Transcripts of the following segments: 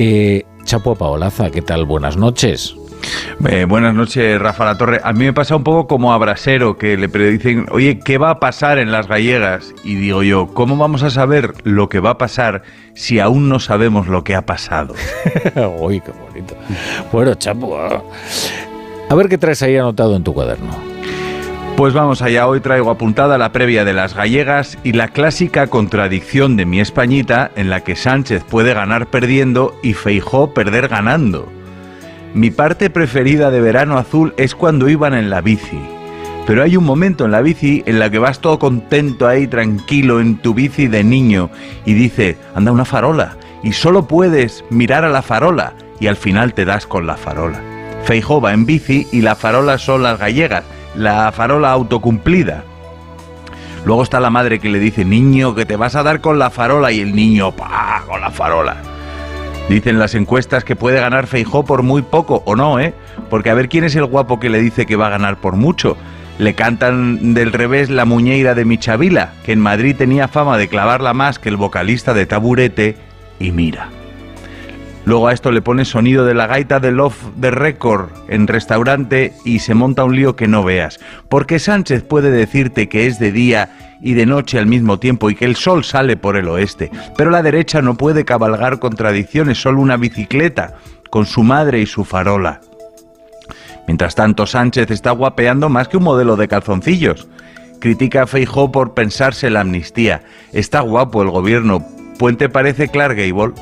Eh, Chapo Paolaza, ¿qué tal? Buenas noches. Eh, buenas noches, Rafa La Torre. A mí me pasa un poco como a Brasero, que le predicen, oye, ¿qué va a pasar en las gallegas? Y digo yo, ¿cómo vamos a saber lo que va a pasar si aún no sabemos lo que ha pasado? Uy, qué bonito. Bueno, Chapo, ah. a ver qué traes ahí anotado en tu cuaderno. Pues vamos allá, hoy traigo apuntada la previa de las gallegas y la clásica contradicción de mi Españita en la que Sánchez puede ganar perdiendo y Feijó perder ganando. Mi parte preferida de Verano Azul es cuando iban en la bici. Pero hay un momento en la bici en la que vas todo contento ahí, tranquilo, en tu bici de niño, y dice, anda una farola, y solo puedes mirar a la farola, y al final te das con la farola. Feijó va en bici y la farola son las gallegas, la farola autocumplida. Luego está la madre que le dice, niño, que te vas a dar con la farola, y el niño, pa, con la farola. Dicen las encuestas que puede ganar Feijó por muy poco, o no, ¿eh? Porque a ver quién es el guapo que le dice que va a ganar por mucho. Le cantan del revés la muñeira de Michavila, que en Madrid tenía fama de clavarla más que el vocalista de Taburete, y mira. Luego a esto le pone sonido de la gaita de Love the Record en restaurante y se monta un lío que no veas. Porque Sánchez puede decirte que es de día y de noche al mismo tiempo y que el sol sale por el oeste. Pero la derecha no puede cabalgar contradicciones, solo una bicicleta, con su madre y su farola. Mientras tanto, Sánchez está guapeando más que un modelo de calzoncillos. Critica a Feijó por pensarse la amnistía. Está guapo el gobierno. Puente parece Clark Gable.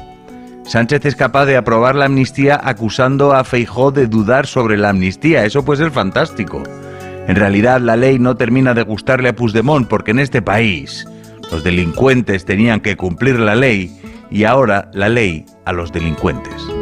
Sánchez es capaz de aprobar la amnistía acusando a Feijó de dudar sobre la amnistía. Eso puede ser fantástico. En realidad la ley no termina de gustarle a Puigdemont porque en este país los delincuentes tenían que cumplir la ley y ahora la ley a los delincuentes.